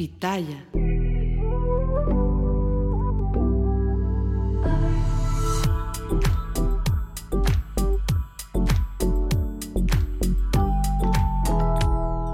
Pitaya.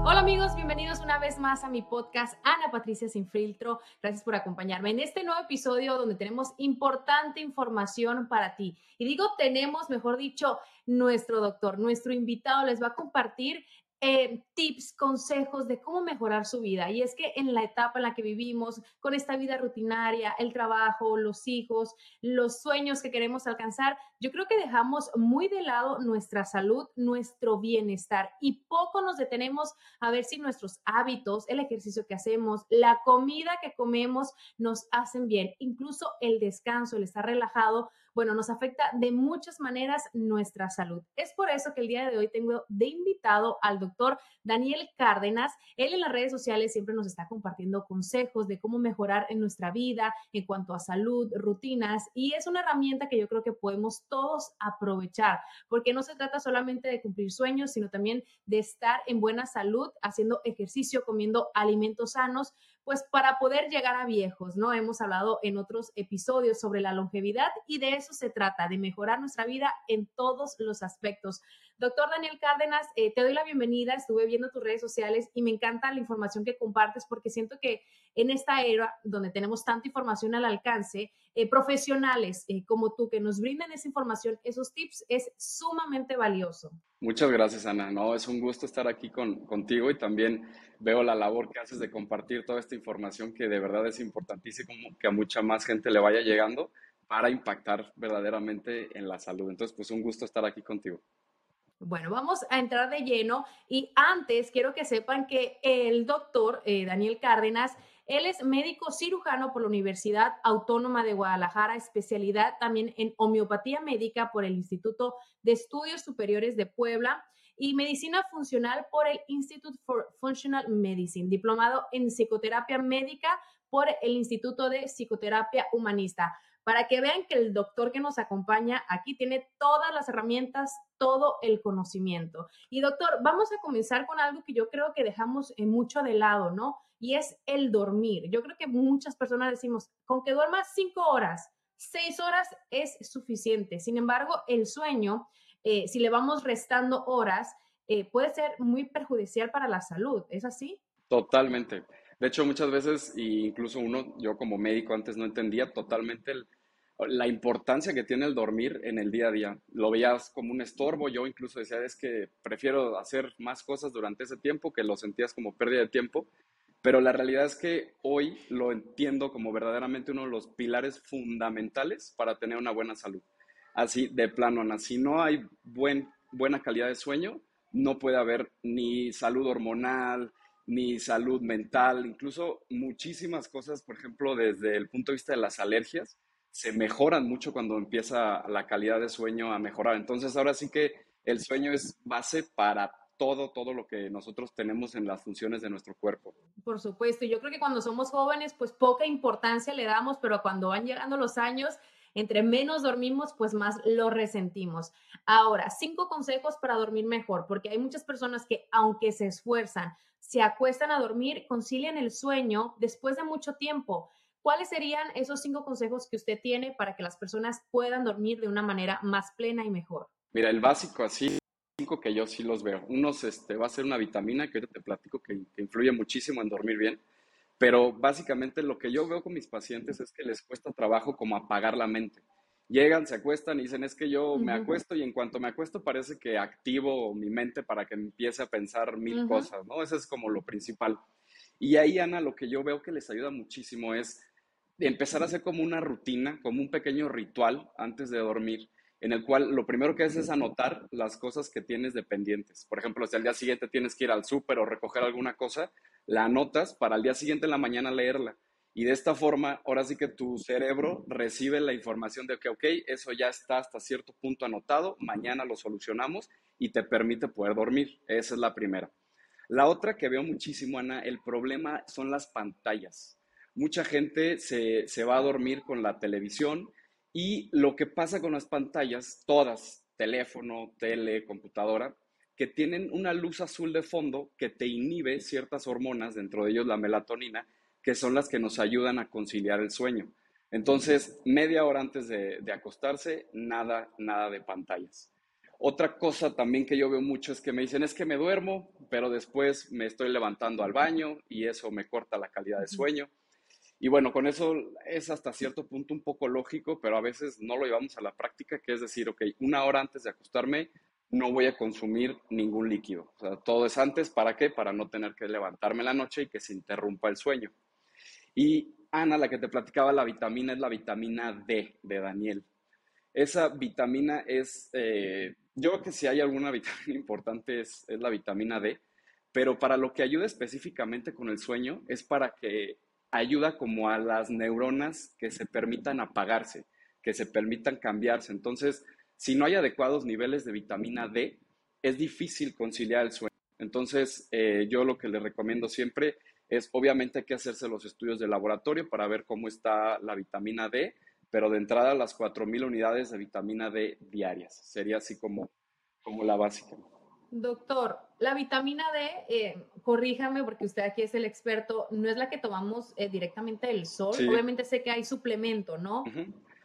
Hola amigos, bienvenidos una vez más a mi podcast Ana Patricia Sin Filtro. Gracias por acompañarme en este nuevo episodio donde tenemos importante información para ti. Y digo tenemos, mejor dicho, nuestro doctor, nuestro invitado les va a compartir eh, tips, consejos de cómo mejorar su vida. Y es que en la etapa en la que vivimos, con esta vida rutinaria, el trabajo, los hijos, los sueños que queremos alcanzar, yo creo que dejamos muy de lado nuestra salud, nuestro bienestar y poco nos detenemos a ver si nuestros hábitos, el ejercicio que hacemos, la comida que comemos nos hacen bien. Incluso el descanso, el estar relajado, bueno, nos afecta de muchas maneras nuestra salud. Es por eso que el día de hoy tengo de invitado al doctor Daniel Cárdenas. Él en las redes sociales siempre nos está compartiendo consejos de cómo mejorar en nuestra vida en cuanto a salud, rutinas, y es una herramienta que yo creo que podemos todos aprovechar, porque no se trata solamente de cumplir sueños, sino también de estar en buena salud, haciendo ejercicio, comiendo alimentos sanos, pues para poder llegar a viejos, ¿no? Hemos hablado en otros episodios sobre la longevidad y de eso se trata, de mejorar nuestra vida en todos los aspectos. Doctor Daniel Cárdenas, eh, te doy la bienvenida, estuve viendo tus redes sociales y me encanta la información que compartes porque siento que en esta era donde tenemos tanta información al alcance, eh, profesionales eh, como tú que nos brinden esa información, esos tips, es sumamente valioso. Muchas gracias, Ana. No, es un gusto estar aquí con, contigo y también veo la labor que haces de compartir toda esta información que de verdad es importantísimo que a mucha más gente le vaya llegando para impactar verdaderamente en la salud. Entonces, pues un gusto estar aquí contigo. Bueno, vamos a entrar de lleno y antes quiero que sepan que el doctor eh, Daniel Cárdenas, él es médico cirujano por la Universidad Autónoma de Guadalajara, especialidad también en homeopatía médica por el Instituto de Estudios Superiores de Puebla y medicina funcional por el Institute for Functional Medicine, diplomado en psicoterapia médica por el Instituto de Psicoterapia Humanista para que vean que el doctor que nos acompaña aquí tiene todas las herramientas, todo el conocimiento. Y doctor, vamos a comenzar con algo que yo creo que dejamos eh, mucho de lado, ¿no? Y es el dormir. Yo creo que muchas personas decimos, con que duerma cinco horas, seis horas es suficiente. Sin embargo, el sueño, eh, si le vamos restando horas, eh, puede ser muy perjudicial para la salud. ¿Es así? Totalmente. De hecho, muchas veces, incluso uno, yo como médico antes no entendía totalmente el, la importancia que tiene el dormir en el día a día. Lo veías como un estorbo, yo incluso decía, es que prefiero hacer más cosas durante ese tiempo que lo sentías como pérdida de tiempo, pero la realidad es que hoy lo entiendo como verdaderamente uno de los pilares fundamentales para tener una buena salud. Así de plano, Ana, si no hay buen, buena calidad de sueño, no puede haber ni salud hormonal, ni salud mental, incluso muchísimas cosas, por ejemplo, desde el punto de vista de las alergias, se mejoran mucho cuando empieza la calidad de sueño a mejorar. Entonces, ahora sí que el sueño es base para todo, todo lo que nosotros tenemos en las funciones de nuestro cuerpo. Por supuesto, yo creo que cuando somos jóvenes, pues poca importancia le damos, pero cuando van llegando los años, entre menos dormimos, pues más lo resentimos. Ahora, cinco consejos para dormir mejor, porque hay muchas personas que aunque se esfuerzan, se acuestan a dormir, concilian el sueño después de mucho tiempo. ¿Cuáles serían esos cinco consejos que usted tiene para que las personas puedan dormir de una manera más plena y mejor? Mira, el básico así cinco que yo sí los veo. Unos este, va a ser una vitamina que ahorita te platico que, influye muchísimo en dormir bien, pero básicamente lo que yo veo con mis pacientes es que les cuesta trabajo como apagar la mente. Llegan, se acuestan y dicen, es que yo me acuesto y en cuanto me acuesto parece que activo mi mente para que empiece a pensar mil cosas, ¿no? Eso es como lo principal. Y ahí, Ana, lo que yo veo que les ayuda muchísimo es empezar a hacer como una rutina, como un pequeño ritual antes de dormir en el cual lo primero que haces es anotar las cosas que tienes dependientes. Por ejemplo, si al día siguiente tienes que ir al súper o recoger alguna cosa, la anotas para al día siguiente en la mañana leerla. Y de esta forma, ahora sí que tu cerebro recibe la información de que, ok, eso ya está hasta cierto punto anotado, mañana lo solucionamos y te permite poder dormir. Esa es la primera. La otra que veo muchísimo, Ana, el problema son las pantallas. Mucha gente se, se va a dormir con la televisión y lo que pasa con las pantallas, todas, teléfono, tele, computadora, que tienen una luz azul de fondo que te inhibe ciertas hormonas, dentro de ellos la melatonina, que son las que nos ayudan a conciliar el sueño. Entonces, media hora antes de, acostarse, nada, nada de pantallas. Otra cosa también que yo veo mucho es que me dicen, es que me duermo, pero después me estoy levantando al baño y eso me corta la calidad de sueño. Y bueno, con eso es hasta cierto punto un poco lógico, pero a veces no lo llevamos a la práctica, que es decir, ok, una hora antes de acostarme no voy a consumir ningún líquido. Todo es antes, ¿para qué? Para no tener que levantarme la noche y que se interrumpa el sueño. Y Ana, la que te platicaba, la vitamina es la vitamina D de Daniel. Esa vitamina es, eh, yo creo que si hay alguna vitamina importante es, es la vitamina D, pero para lo que ayuda específicamente con el sueño es para que ayuda como a las neuronas que se permitan apagarse, que se permitan cambiarse. Entonces, si no hay adecuados niveles de vitamina D, es difícil conciliar el sueño. Entonces, eh, yo lo que le recomiendo siempre es, obviamente hay que hacerse los estudios de laboratorio para ver cómo está la vitamina D, pero de entrada las 4.000 unidades de vitamina D diarias. Sería así como, como la básica. Doctor, la vitamina D, eh, corríjame porque usted aquí es el experto, no es la que tomamos eh, directamente del sol. Obviamente sé que hay suplemento, ¿no?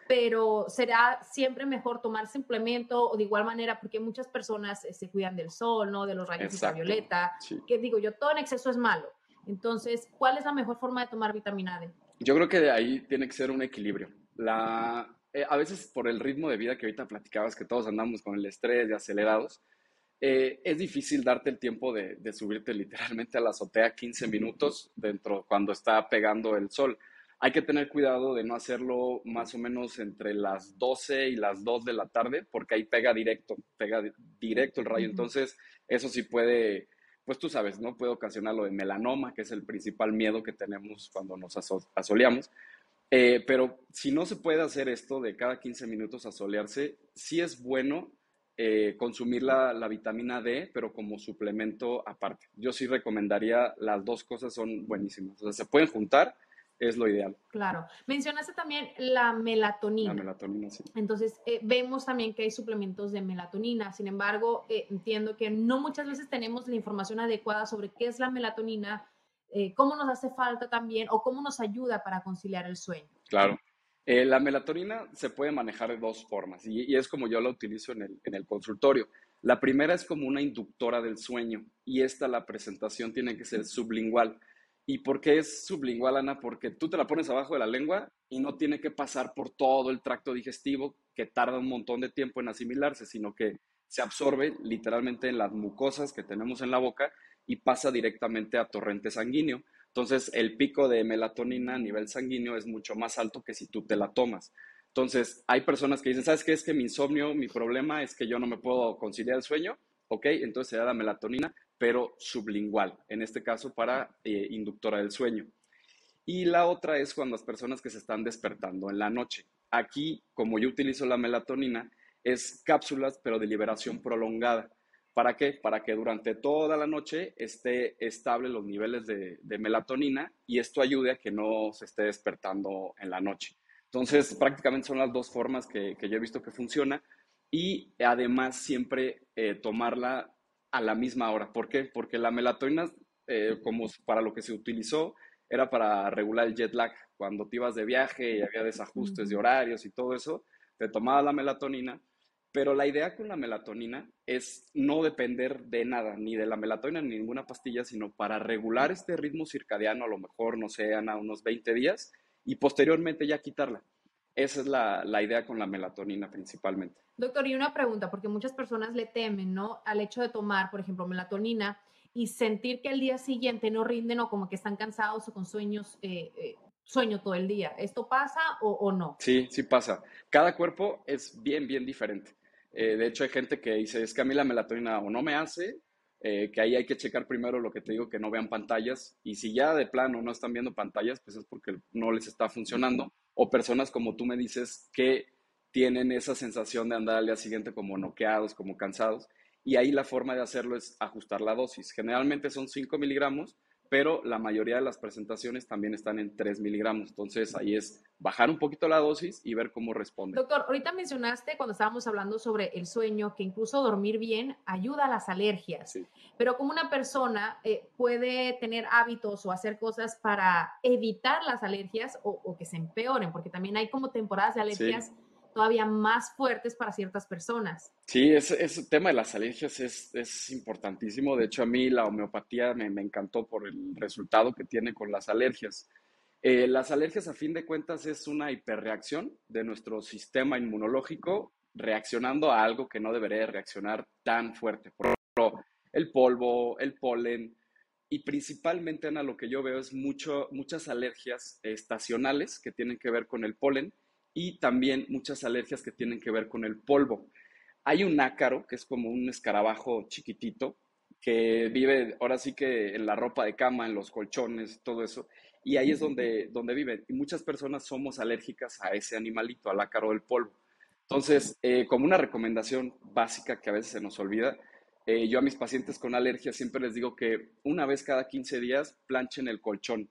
Pero será siempre mejor tomar suplemento o de igual manera, porque muchas personas eh, se cuidan del sol, ¿no? De los rayos ultravioleta. Que digo yo, todo en exceso es malo. Entonces, ¿cuál es la mejor forma de tomar vitamina D? Yo creo que de ahí tiene que ser un equilibrio. La, a veces por el ritmo de vida que ahorita platicabas, que todos andamos con el estrés y acelerados, eh, es difícil darte el tiempo de, subirte literalmente a la azotea 15 minutos dentro cuando está pegando el sol. Hay que tener cuidado de no hacerlo más o menos entre las 12 y las 2 de la tarde, porque ahí pega directo, pega directo el rayo. Entonces, eso sí puede, pues tú sabes, ¿no? Puede ocasionar lo de melanoma, que es el principal miedo que tenemos cuando nos asoleamos. Eh, pero si no se puede hacer esto de cada 15 minutos asolearse, sí es bueno eh, consumir la, vitamina D, pero como suplemento aparte. Yo sí recomendaría, las dos cosas son buenísimas. O sea, se pueden juntar, es lo ideal. Claro. Mencionaste también la melatonina. La melatonina, sí. Entonces, eh, vemos también que hay suplementos de melatonina. Sin embargo, eh, entiendo que no muchas veces tenemos la información adecuada sobre qué es la melatonina, cómo nos hace falta también o cómo nos ayuda para conciliar el sueño. Claro. Eh, la melatonina se puede manejar de dos formas y, es como yo la utilizo en el, consultorio. La primera es como una inductora del sueño y esta, la presentación, tiene que ser sublingual. ¿Y por qué es sublingual, Ana? Porque tú te la pones abajo de la lengua y no tiene que pasar por todo el tracto digestivo que tarda un montón de tiempo en asimilarse, sino que se absorbe literalmente en las mucosas que tenemos en la boca y pasa directamente a torrente sanguíneo. Entonces, el pico de melatonina a nivel sanguíneo es mucho más alto que si tú te la tomas. Entonces, hay personas que dicen, ¿sabes qué? Es que mi insomnio, mi problema es que yo no me puedo conciliar el sueño. Ok, entonces se da la melatonina, pero sublingual, en este caso para eh, inductora del sueño. Y la otra es cuando las personas que se están despertando en la noche. Aquí, como yo utilizo la melatonina, es cápsulas, pero de liberación prolongada. ¿Para qué? Para que durante toda la noche esté estable los niveles de, melatonina y esto ayude a que no se esté despertando en la noche. Entonces, prácticamente son las dos formas que, yo he visto que funciona y además siempre eh, tomarla a la misma hora. ¿Por qué? Porque la melatonina, eh, como para lo que se utilizó, era para regular el jet lag. Cuando te ibas de viaje y había desajustes de horarios y todo eso, te tomabas la melatonina Pero la idea con la melatonina es no depender de nada, ni de la melatonina ni ninguna pastilla, sino para regular este ritmo circadiano, a lo mejor, no sé, a unos 20 días, y posteriormente ya quitarla. Esa es la, la, idea con la melatonina principalmente. Doctor, y una pregunta, porque muchas personas le temen, ¿no? Al hecho de tomar, por ejemplo, melatonina y sentir que al día siguiente no rinden o como que están cansados o con sueños eh, eh, sueño todo el día. ¿Esto pasa o, no? Sí, sí pasa. Cada cuerpo es bien, bien diferente. Eh, de hecho, hay gente que dice, es que a mí la melatonina o no me hace, eh, que ahí hay que checar primero lo que te digo, que no vean pantallas. Y si ya de plano no están viendo pantallas, pues es porque no les está funcionando. O personas como tú me dices que tienen esa sensación de andar al día siguiente como noqueados, como cansados. Y ahí la forma de hacerlo es ajustar la dosis. Generalmente son 5 miligramos, pero la mayoría de las presentaciones también están en 3 miligramos. Entonces ahí es bajar un poquito la dosis y ver cómo responde. Doctor, ahorita mencionaste cuando estábamos hablando sobre el sueño que incluso dormir bien ayuda a las alergias. Sí. Pero como una persona eh, puede tener hábitos o hacer cosas para evitar las alergias o, que se empeoren, porque también hay como temporadas de alergias todavía más fuertes para ciertas personas. Sí, ese, tema de las alergias es, es, importantísimo. De hecho, a mí la homeopatía me, me, encantó por el resultado que tiene con las alergias. Eh, las alergias, a fin de cuentas, es una hiperreacción de nuestro sistema inmunológico reaccionando a algo que no debería reaccionar tan fuerte. Por ejemplo, el polvo, el polen, y principalmente, Ana, lo que yo veo es mucho, muchas alergias estacionales que tienen que ver con el polen y también muchas alergias que tienen que ver con el polvo. Hay un ácaro, que es como un escarabajo chiquitito, que vive ahora sí que en la ropa de cama, en los colchones, todo eso, y ahí es donde, donde viven. Y muchas personas somos alérgicas a ese animalito, al ácaro del polvo. Entonces, eh, como una recomendación básica que a veces se nos olvida, eh, yo a mis pacientes con alergia siempre les digo que una vez cada 15 días planchen el colchón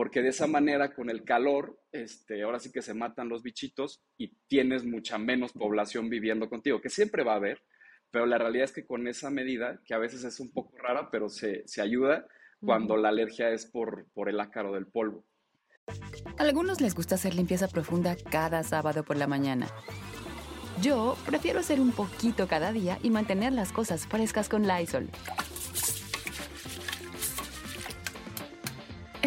porque de esa manera con el calor, este, ahora sí que se matan los bichitos y tienes mucha menos población viviendo contigo, que siempre va a haber, pero la realidad es que con esa medida, que a veces es un poco rara, pero se, se ayuda cuando la alergia es por, por el ácaro del polvo. A algunos les gusta hacer limpieza profunda cada sábado por la mañana. Yo prefiero hacer un poquito cada día y mantener las cosas frescas con Lysol.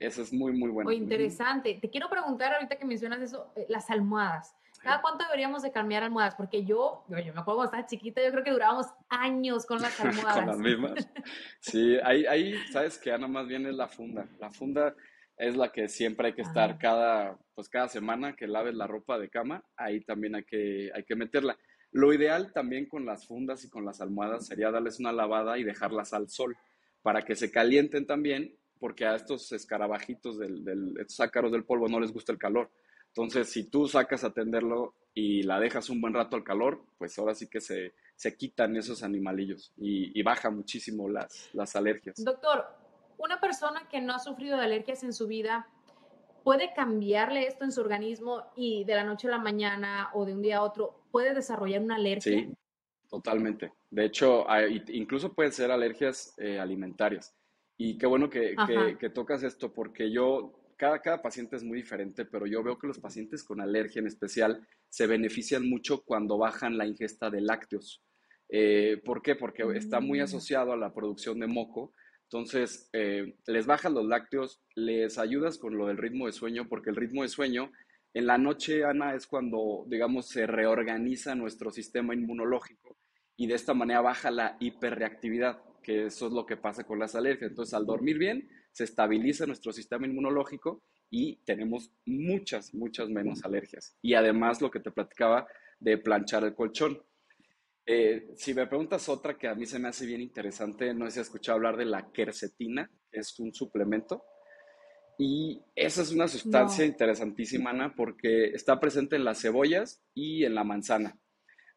Eso es muy, muy bueno. Muy interesante. Te quiero preguntar ahorita que mencionas eso, eh, las almohadas. ¿Cada cuánto deberíamos de cambiar almohadas? Porque yo, yo, me acuerdo cuando estaba chiquita, yo creo que durábamos años con las almohadas. con las mismas. Sí, ahí, ahí, sabes que Ana más bien es la funda. La funda es la que siempre hay que estar cada, pues cada semana que laves la ropa de cama, ahí también hay que, hay que meterla. Lo ideal también con las fundas y con las almohadas sería darles una lavada y dejarlas al sol para que se calienten también porque a estos escarabajitos, del, del, estos ácaros del polvo no les gusta el calor. Entonces, si tú sacas a atenderlo y la dejas un buen rato al calor, pues ahora sí que se, se quitan esos animalillos y, y, baja muchísimo las, las alergias. Doctor, una persona que no ha sufrido de alergias en su vida, ¿puede cambiarle esto en su organismo y de la noche a la mañana o de un día a otro puede desarrollar una alergia? Sí, totalmente. De hecho, hay, incluso pueden ser alergias eh, alimentarias. Y qué bueno que, que, tocas esto, porque yo, cada, cada paciente es muy diferente, pero yo veo que los pacientes con alergia en especial se benefician mucho cuando bajan la ingesta de lácteos. Eh, ¿Por qué? Porque está muy mm. asociado a la producción de moco. Entonces, eh, les bajan los lácteos, les ayudas con lo del ritmo de sueño, porque el ritmo de sueño en la noche, Ana, es cuando, digamos, se reorganiza nuestro sistema inmunológico y de esta manera baja la hiperreactividad que eso es lo que pasa con las alergias. Entonces, al dormir bien, se estabiliza nuestro sistema inmunológico y tenemos muchas, muchas menos alergias. Y además lo que te platicaba de planchar el colchón. Eh, si me preguntas otra que a mí se me hace bien interesante, no sé si has escuchado hablar de la quercetina, que es un suplemento. Y esa es una sustancia interesantísima, Ana, porque está presente en las cebollas y en la manzana.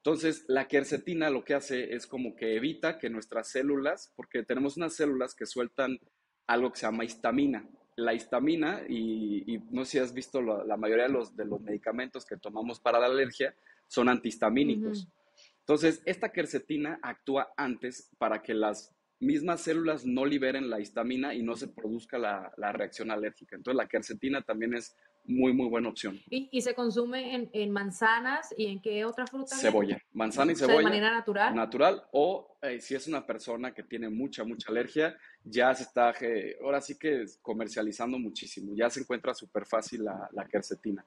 Entonces, la quercetina lo que hace es como que evita que nuestras células, porque tenemos unas células que sueltan algo que se llama histamina. La histamina, y, no sé si has visto la, mayoría de los, de los medicamentos que tomamos para la alergia, son antihistamínicos. Entonces, esta quercetina actúa antes para que las mismas células no liberen la histamina y no se produzca la, la reacción alérgica. Entonces, la quercetina también es muy, muy buena opción. ¿Y, se consume en, en, manzanas y en qué otra fruta? Cebolla, manzana y cebolla. de manera natural. Natural, o eh, si es una persona que tiene mucha, mucha alergia, ya se está, ahora sí que comercializando muchísimo, ya se encuentra súper fácil la, la quercetina.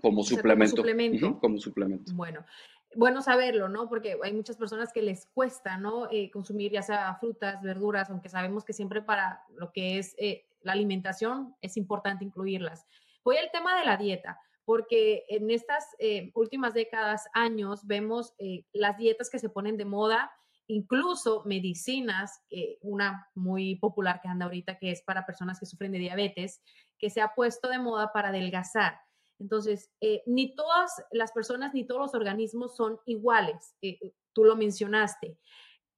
Como suplemento. como suplemento. como suplemento. Bueno, bueno saberlo, ¿no? Porque hay muchas personas que les cuesta, ¿no? Eh, consumir ya sea frutas, verduras, aunque sabemos que siempre para lo que es eh, la alimentación es importante incluirlas. Voy al tema de la dieta, porque en estas eh, últimas décadas, años, vemos las dietas que se ponen de moda, incluso medicinas, una muy popular que anda ahorita, que es para personas que sufren de diabetes, que se ha puesto de moda para adelgazar. Entonces, eh, ni todas las personas ni todos los organismos son iguales. Eh, eh, tú lo mencionaste.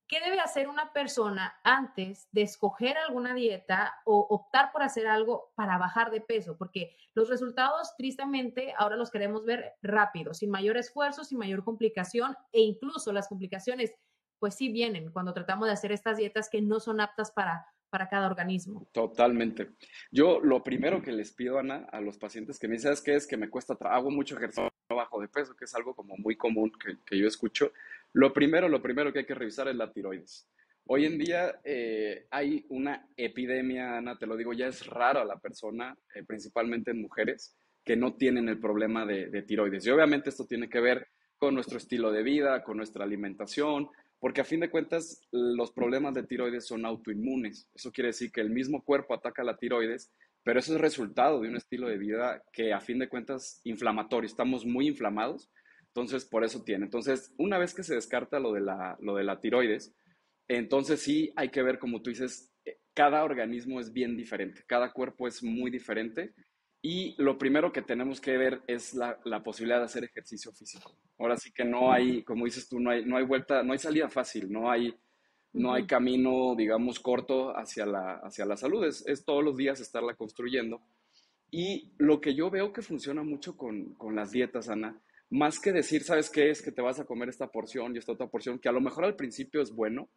¿Qué debe hacer una persona antes de escoger alguna dieta o optar por hacer algo para bajar de peso? Porque los resultados, tristemente, ahora los queremos ver rápido, sin mayor esfuerzo, sin mayor complicación e incluso las complicaciones, pues sí vienen cuando tratamos de hacer estas dietas que no son aptas para, para cada organismo. Totalmente. Yo lo primero que les pido, Ana, a los pacientes que me dicen, es que es que me cuesta, hago mucho ejercicio bajo de peso, que es algo como muy común que, yo escucho. Lo primero, lo primero que hay que revisar es la tiroides. Hoy en día eh, hay una epidemia, Ana, te lo digo, ya es rara la persona, eh, principalmente en mujeres, que no tienen el problema de, de tiroides. Y obviamente esto tiene que ver con nuestro estilo de vida, con nuestra alimentación, porque a fin de cuentas los problemas de tiroides son autoinmunes. Eso quiere decir que el mismo cuerpo ataca la tiroides, pero eso es resultado de un estilo de vida que a fin de cuentas inflamatorio. Estamos muy inflamados, entonces por eso tiene. Entonces, una vez que se descarta lo de la, lo de la tiroides, entonces sí hay que ver, como tú dices, eh, cada organismo es bien diferente, cada cuerpo es muy diferente y lo primero que tenemos que ver es la, posibilidad de hacer ejercicio físico. Ahora sí que no hay, como dices tú, no hay, no hay vuelta, no hay salida fácil, no hay, no hay camino, digamos, corto hacia la, hacia la salud. Es, todos los días estarla construyendo. Y lo que yo veo que funciona mucho con, con las dietas, Ana, más que decir, ¿sabes qué? Es que te vas a comer esta porción y esta otra porción, que a lo mejor al principio es bueno,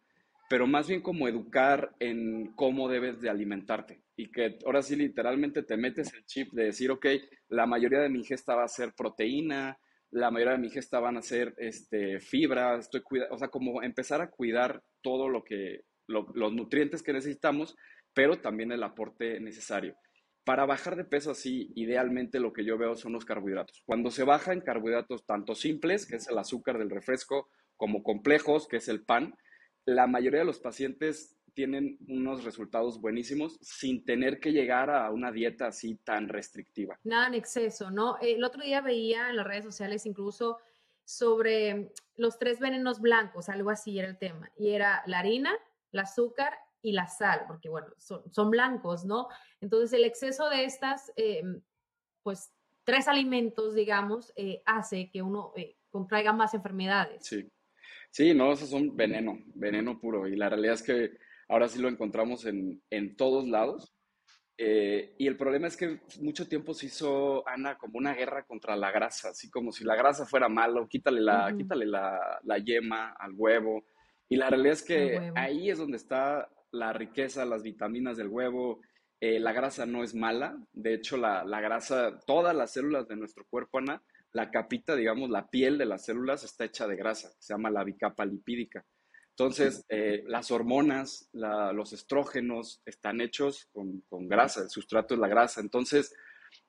pero más bien como educar en cómo debes de alimentarte y que ahora sí literalmente te metes el chip de decir, ok, la mayoría de mi ingesta va a ser proteína, la mayoría de mi ingesta van a ser este, fibra, estoy o sea, como empezar a cuidar todo lo que, los nutrientes que necesitamos, pero también el aporte necesario. Para bajar de peso así, idealmente lo que yo veo son los carbohidratos. Cuando se baja en carbohidratos tanto simples, que es el azúcar del refresco, como complejos, que es el pan, la mayoría de los pacientes tienen unos resultados buenísimos sin tener que llegar a una dieta así tan restrictiva. Nada en exceso, ¿no? El otro día veía en las redes sociales incluso sobre los tres venenos blancos, algo así era el tema, y era la harina, el azúcar y la sal, porque bueno, son, blancos, ¿no? Entonces el exceso de estas, eh, pues, tres alimentos, digamos, eh, hace que uno eh, contraiga más enfermedades. Sí. Sí, no, esos son veneno, veneno puro. Y la realidad es que ahora sí lo encontramos en, todos lados. Eh, y el problema es que mucho tiempo se hizo, Ana, como una guerra contra la grasa, así como si la grasa fuera malo, quítale la, quítale la, yema al huevo. Y la realidad es que ahí es donde está la riqueza, las vitaminas del huevo. Eh, la grasa no es mala, de hecho la, la grasa, todas las células de nuestro cuerpo, Ana, la capita, digamos, la piel de las células está hecha de grasa, se llama la bicapa lipídica. Entonces, eh, las hormonas, los estrógenos están hechos con, grasa, el sustrato es la grasa. Entonces,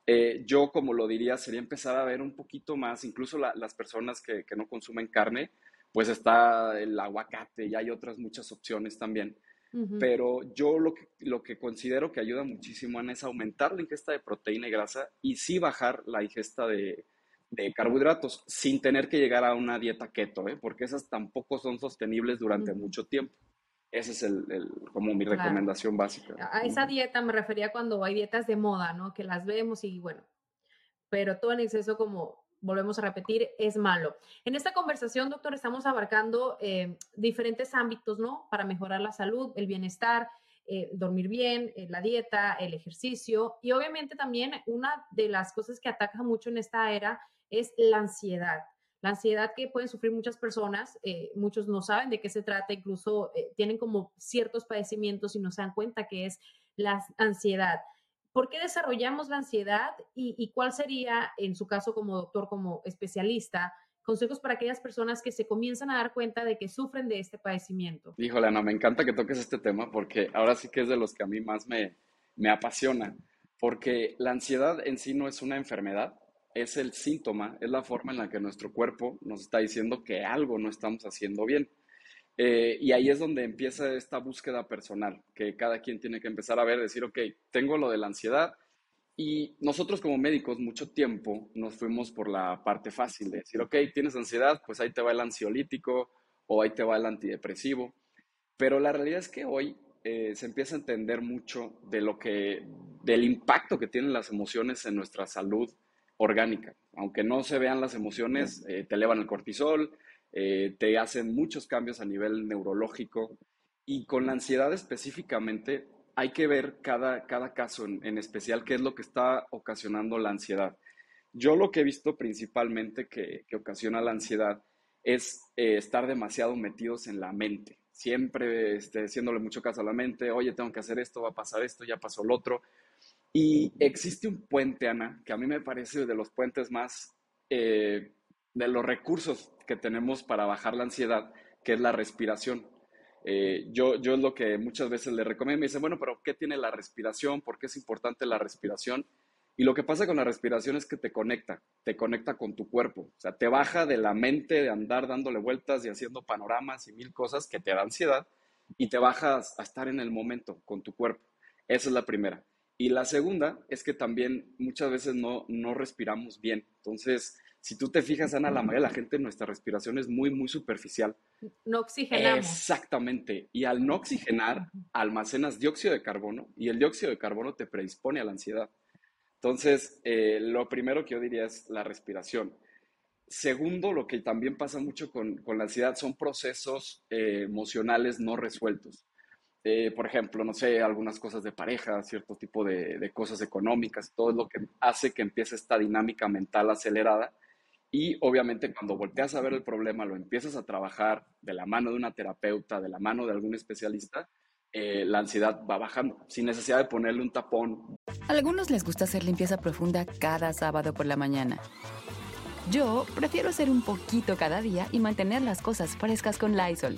eh, yo como lo diría, sería empezar a ver un poquito más, incluso las personas que, no consumen carne, pues está el aguacate y hay otras muchas opciones también. pero yo lo que, lo que considero que ayuda muchísimo es aumentar la ingesta de proteína y grasa y sí bajar la ingesta de, de carbohidratos sin tener que llegar a una dieta keto, ¿eh? porque esas tampoco son sostenibles durante mucho tiempo. Esa es el, el, como mi recomendación básica. A esa dieta me refería cuando hay dietas de moda, ¿no? Que las vemos y bueno, pero todo en exceso, como volvemos a repetir, es malo. En esta conversación, doctor, estamos abarcando eh, diferentes ámbitos, ¿no? Para mejorar la salud, el bienestar, eh, dormir bien, eh, la dieta, el ejercicio y obviamente también una de las cosas que ataca mucho en esta era es la ansiedad. La ansiedad que pueden sufrir muchas personas, eh, muchos no saben de qué se trata, incluso eh, tienen como ciertos padecimientos y no se dan cuenta que es la ansiedad. ¿Por qué desarrollamos la ansiedad y, cuál sería, en su caso como doctor, como especialista, consejos para aquellas personas que se comienzan a dar cuenta de que sufren de este padecimiento? Híjole, Ana, me encanta que toques este tema porque ahora sí que es de los que a mí más me, me apasiona, porque la ansiedad en sí no es una enfermedad, es el síntoma, es la forma en la que nuestro cuerpo nos está diciendo que algo no estamos haciendo bien. Eh, y ahí es donde empieza esta búsqueda personal, que cada quien tiene que empezar a ver, decir, ok, tengo lo de la ansiedad. Y nosotros como médicos mucho tiempo nos fuimos por la parte fácil de decir, ok, tienes ansiedad, pues ahí te va el ansiolítico o ahí te va el antidepresivo. Pero la realidad es que hoy eh, se empieza a entender mucho de lo que, del impacto que tienen las emociones en nuestra salud orgánica. Aunque no se vean las emociones, eh, te elevan el cortisol, eh, te hacen muchos cambios a nivel neurológico y con la ansiedad específicamente hay que ver cada, cada caso en, especial qué es lo que está ocasionando la ansiedad. Yo lo que he visto principalmente que, ocasiona la ansiedad es eh, estar demasiado metidos en la mente, siempre este, haciéndole mucho caso a la mente, oye, tengo que hacer esto, va a pasar esto, ya pasó lo otro, y existe un puente, Ana, que a mí me parece de los puentes más, eh, de los recursos que tenemos para bajar la ansiedad, que es la respiración. Eh, yo, yo es lo que muchas veces le recomiendo. Me dice, bueno, pero ¿qué tiene la respiración? ¿Por qué es importante la respiración? Y lo que pasa con la respiración es que te conecta, te conecta con tu cuerpo. O sea, te baja de la mente de andar dándole vueltas y haciendo panoramas y mil cosas que te da ansiedad y te bajas a estar en el momento con tu cuerpo. Esa es la primera. Y la segunda es que también muchas veces no, no respiramos bien. Entonces, si tú te fijas, Ana, la mayoría de la gente, nuestra respiración es muy, muy superficial. No oxigenamos. Exactamente. Y al no oxigenar, almacenas dióxido de carbono y el dióxido de carbono te predispone a la ansiedad. Entonces, eh, lo primero que yo diría es la respiración. Segundo, lo que también pasa mucho con, con la ansiedad son procesos eh, emocionales no resueltos. Eh, por ejemplo, no sé, algunas cosas de pareja, cierto tipo de, cosas económicas, todo lo que hace que empiece esta dinámica mental acelerada. Y obviamente cuando volteas a ver el problema, lo empiezas a trabajar de la mano de una terapeuta, de la mano de algún especialista, eh, la ansiedad va bajando, sin necesidad de ponerle un tapón. A algunos les gusta hacer limpieza profunda cada sábado por la mañana. Yo prefiero hacer un poquito cada día y mantener las cosas frescas con Lysol.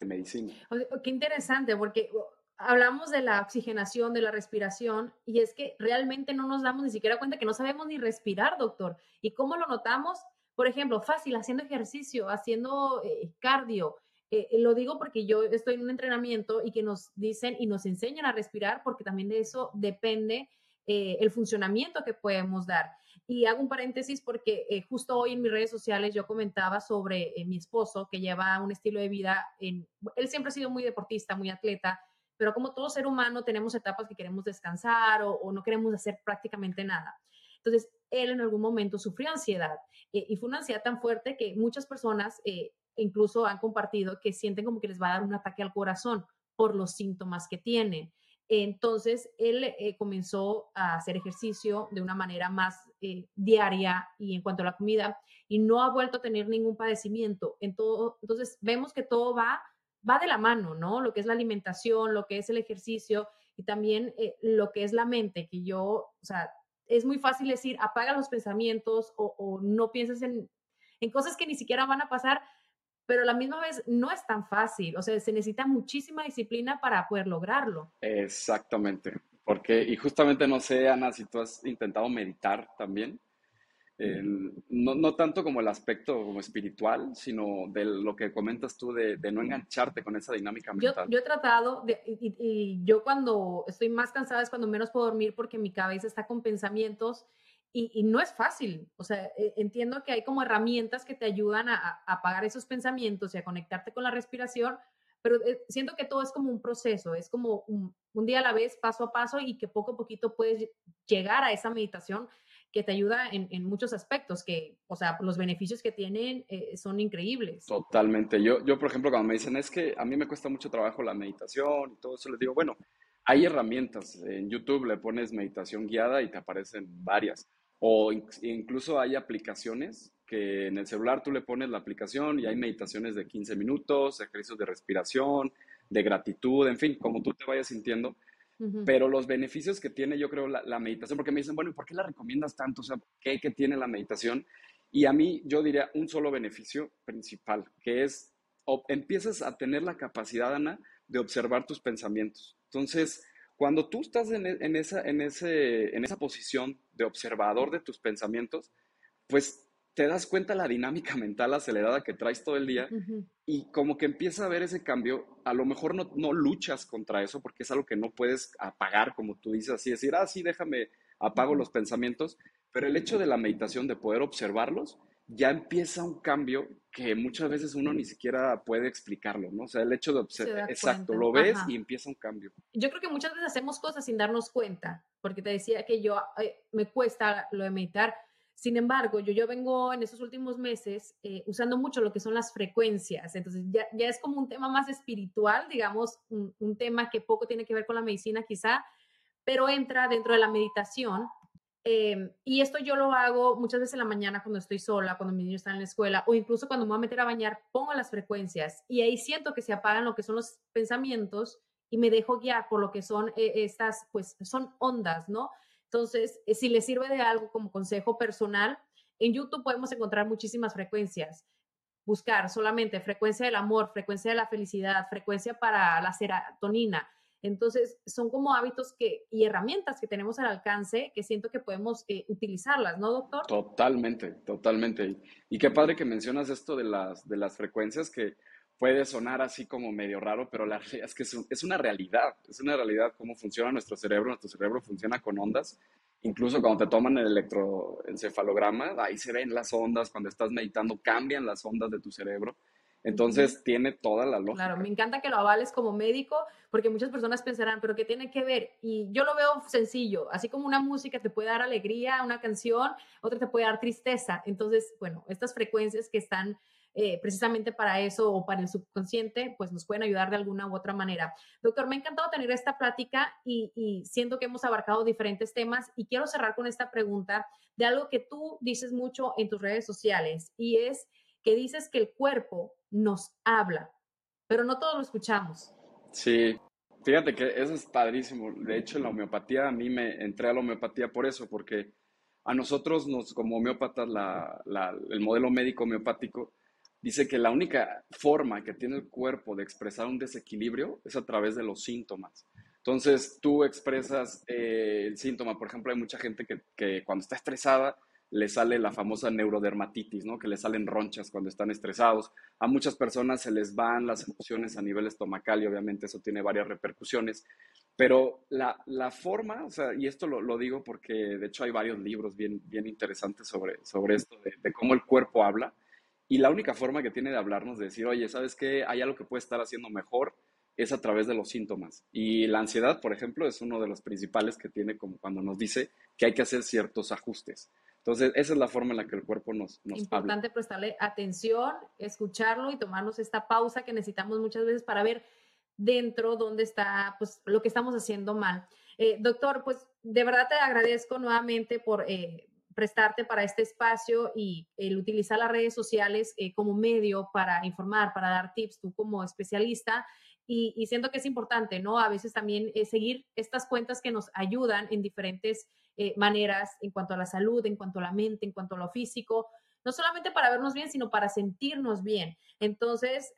medicina. Qué interesante, porque hablamos de la oxigenación, de la respiración, y es que realmente no nos damos ni siquiera cuenta que no sabemos ni respirar, doctor. ¿Y cómo lo notamos? Por ejemplo, fácil, haciendo ejercicio, haciendo eh, cardio. Eh, eh, lo digo porque yo estoy en un entrenamiento y que nos dicen y nos enseñan a respirar, porque también de eso depende el funcionamiento que podemos dar. Y hago un paréntesis porque eh, justo hoy en mis redes sociales yo comentaba sobre eh, mi esposo que lleva un estilo de vida, en, él siempre ha sido muy deportista, muy atleta, pero como todo ser humano tenemos etapas que queremos descansar o, no queremos hacer prácticamente nada. Entonces, él en algún momento sufrió ansiedad eh, y fue una ansiedad tan fuerte que muchas personas eh, incluso han compartido que sienten como que les va a dar un ataque al corazón por los síntomas que tienen. Entonces, él eh, comenzó a hacer ejercicio de una manera más eh, diaria y en cuanto a la comida, y no ha vuelto a tener ningún padecimiento. En todo, entonces, vemos que todo va, va de la mano, ¿no? Lo que es la alimentación, lo que es el ejercicio y también eh, lo que es la mente, que yo, o sea, es muy fácil decir, apaga los pensamientos o, o no pienses en, en cosas que ni siquiera van a pasar, pero a la misma vez no es tan fácil, o sea, se necesita muchísima disciplina para poder lograrlo. Exactamente, porque, y justamente no sé, Ana, si tú has intentado meditar también, no, no, tanto como el aspecto como espiritual, sino de lo que comentas tú de, de no engancharte con esa dinámica mental. Yo, yo he tratado, de, y, y, yo cuando estoy más cansada es cuando menos puedo dormir porque mi cabeza está con pensamientos y, no es fácil. O sea, e, entiendo que hay como herramientas que te ayudan a, apagar esos pensamientos y a conectarte con la respiración, pero eh, siento que todo es como un proceso, es como un, día a la vez, paso a paso, y que poco a poquito puedes llegar a esa meditación que te ayuda en, muchos aspectos, que, o sea, los beneficios que tienen eh, son increíbles. Totalmente. Yo, yo, por ejemplo, cuando me dicen, es que a mí me cuesta mucho trabajo la meditación y todo eso, les digo, bueno, hay herramientas. En YouTube le pones meditación guiada y te aparecen varias. O incluso hay aplicaciones que en el celular tú le pones la aplicación y hay meditaciones de 15 minutos, ejercicios de respiración, de gratitud, en fin, como tú te vayas sintiendo. Pero los beneficios que tiene, yo creo, la, meditación, porque me dicen, bueno, ¿y por qué la recomiendas tanto? O sea, ¿qué, ¿qué, tiene la meditación? Y a mí, yo diría un solo beneficio principal, que es, empiezas a tener la capacidad, Ana, de observar tus pensamientos. Entonces, cuando tú estás en, e, en, esa, en, ese, en esa posición de observador de tus pensamientos, pues te das cuenta la dinámica mental acelerada que traes todo el día y como que empieza a ver ese cambio, a lo mejor no, no, luchas contra eso porque es algo que no puedes apagar, como tú dices, así decir, ah, sí, déjame, apago los pensamientos, pero el hecho de la meditación, de poder observarlos, ya empieza un cambio que muchas veces uno ni siquiera puede explicarlo, ¿no? O sea, el hecho de observar, exacto, lo ves y empieza un cambio. Yo creo que muchas veces hacemos cosas sin darnos cuenta, porque te decía que yo eh, me cuesta lo de meditar. Sin embargo, yo, yo vengo en estos últimos meses eh, usando mucho lo que son las frecuencias. Entonces, ya, ya es como un tema más espiritual, digamos, un, un tema que poco tiene que ver con la medicina quizá, pero entra dentro de la meditación Em, y esto yo lo hago muchas veces en la mañana cuando estoy sola, cuando mi niño está en la escuela, o incluso cuando me voy a meter a bañar, pongo las frecuencias y ahí siento que se apagan lo que son los pensamientos y me dejo guiar por lo que son eh, estas, pues son ondas, ¿no? Entonces, eh, si les sirve de algo como consejo personal, en YouTube podemos encontrar muchísimas frecuencias. Buscar solamente frecuencia del amor, frecuencia de la felicidad, frecuencia para la serotonina entonces, son como hábitos que, y herramientas que tenemos al alcance que siento que podemos eh, utilizarlas, ¿no, doctor? Totalmente, totalmente. Y, qué padre que mencionas esto de las, de las frecuencias que puede sonar así como medio raro, pero la realidad es que es, es, una realidad, es una realidad cómo funciona nuestro cerebro. Nuestro cerebro funciona con ondas. Incluso cuando te toman el electroencefalograma, ahí se ven las ondas, cuando estás meditando cambian las ondas de tu cerebro. Entonces tiene toda la lógica. Claro, me encanta que lo avales como médico, porque muchas personas pensarán, pero ¿qué tiene que ver? Y yo lo veo sencillo, así como una música te puede dar alegría, una canción, otra te puede dar tristeza. Entonces, bueno, estas frecuencias que están eh, precisamente para eso o para el subconsciente, pues nos pueden ayudar de alguna u otra manera. Doctor, me ha encantado tener esta plática y, y siento que hemos abarcado diferentes temas y quiero cerrar con esta pregunta de algo que tú dices mucho en tus redes sociales y es que dices que el cuerpo nos habla, pero no todos lo escuchamos. Sí, fíjate que eso es padrísimo. De hecho, la homeopatía, a mí me entré a la homeopatía por eso, porque a nosotros, nos, como homeópatas, el modelo médico homeopático dice que la única forma que tiene el cuerpo de expresar un desequilibrio es a través de los síntomas. Entonces, tú expresas eh, el síntoma, por ejemplo, hay mucha gente que, que cuando está estresada le sale la famosa neurodermatitis, ¿no? Que le salen ronchas cuando están estresados. A muchas personas se les van las emociones a nivel estomacal y obviamente eso tiene varias repercusiones. Pero la, la forma, o sea, y esto lo, lo, digo porque de hecho hay varios libros bien, bien interesantes sobre, sobre esto, de, de, cómo el cuerpo habla. Y la única forma que tiene de hablarnos, de decir, oye, ¿sabes qué? Hay algo que puede estar haciendo mejor, es a través de los síntomas. Y la ansiedad, por ejemplo, es uno de los principales que tiene como cuando nos dice que hay que hacer ciertos ajustes. Entonces, esa es la forma en la que el cuerpo nos, nos Importante prestarle atención, escucharlo y tomarnos esta pausa que necesitamos muchas veces para ver dentro dónde está pues, lo que estamos haciendo mal. Eh, doctor, pues de verdad te agradezco nuevamente por eh, prestarte para este espacio y el utilizar las redes sociales eh, como medio para informar, para dar tips, tú como especialista. Y, y siento que es importante, ¿no? A veces también seguir estas cuentas que nos ayudan en diferentes eh, maneras en cuanto a la salud, en cuanto a la mente, en cuanto a lo físico, no solamente para vernos bien, sino para sentirnos bien. Entonces,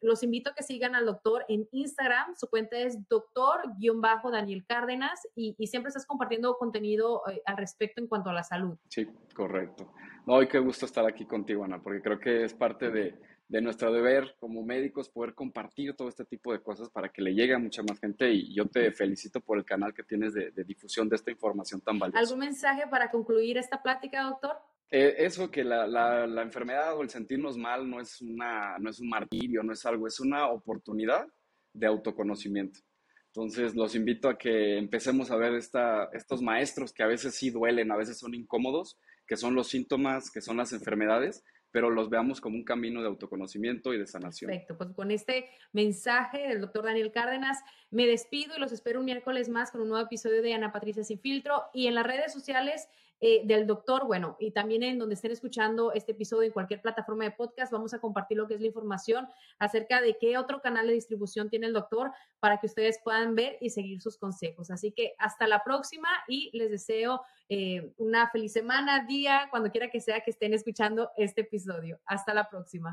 los invito a que sigan al doctor en Instagram. Su cuenta es doctor-daniel Cárdenas y, siempre estás compartiendo contenido eh, al respecto en cuanto a la salud. Sí, correcto. No, y qué gusto estar aquí contigo, Ana, porque creo que es parte de, de nuestro deber como médicos poder compartir todo este tipo de cosas para que le llegue a mucha más gente y yo te felicito por el canal que tienes de, difusión de esta información tan valiosa. ¿Algún mensaje para concluir esta plática, doctor? Eh, eso, que la, la, enfermedad o el sentirnos mal no es, una, no es un martirio, no es algo, es una oportunidad de autoconocimiento. Entonces, los invito a que empecemos a ver esta, estos maestros que a veces sí duelen, a veces son incómodos, que son los síntomas, que son las enfermedades, pero los veamos como un camino de autoconocimiento y de sanación. Perfecto, pues con este mensaje del doctor Daniel Cárdenas me despido y los espero un miércoles más con un nuevo episodio de Ana Patricia Sin Filtro y en las redes sociales eh, del doctor, bueno, y también en donde estén escuchando este episodio en cualquier plataforma de podcast, vamos a compartir lo que es la información acerca de qué otro canal de distribución tiene el doctor para que ustedes puedan ver y seguir sus consejos. Así que hasta la próxima y les deseo eh, una feliz semana, día, cuando quiera que sea que estén escuchando este episodio. Hasta la próxima.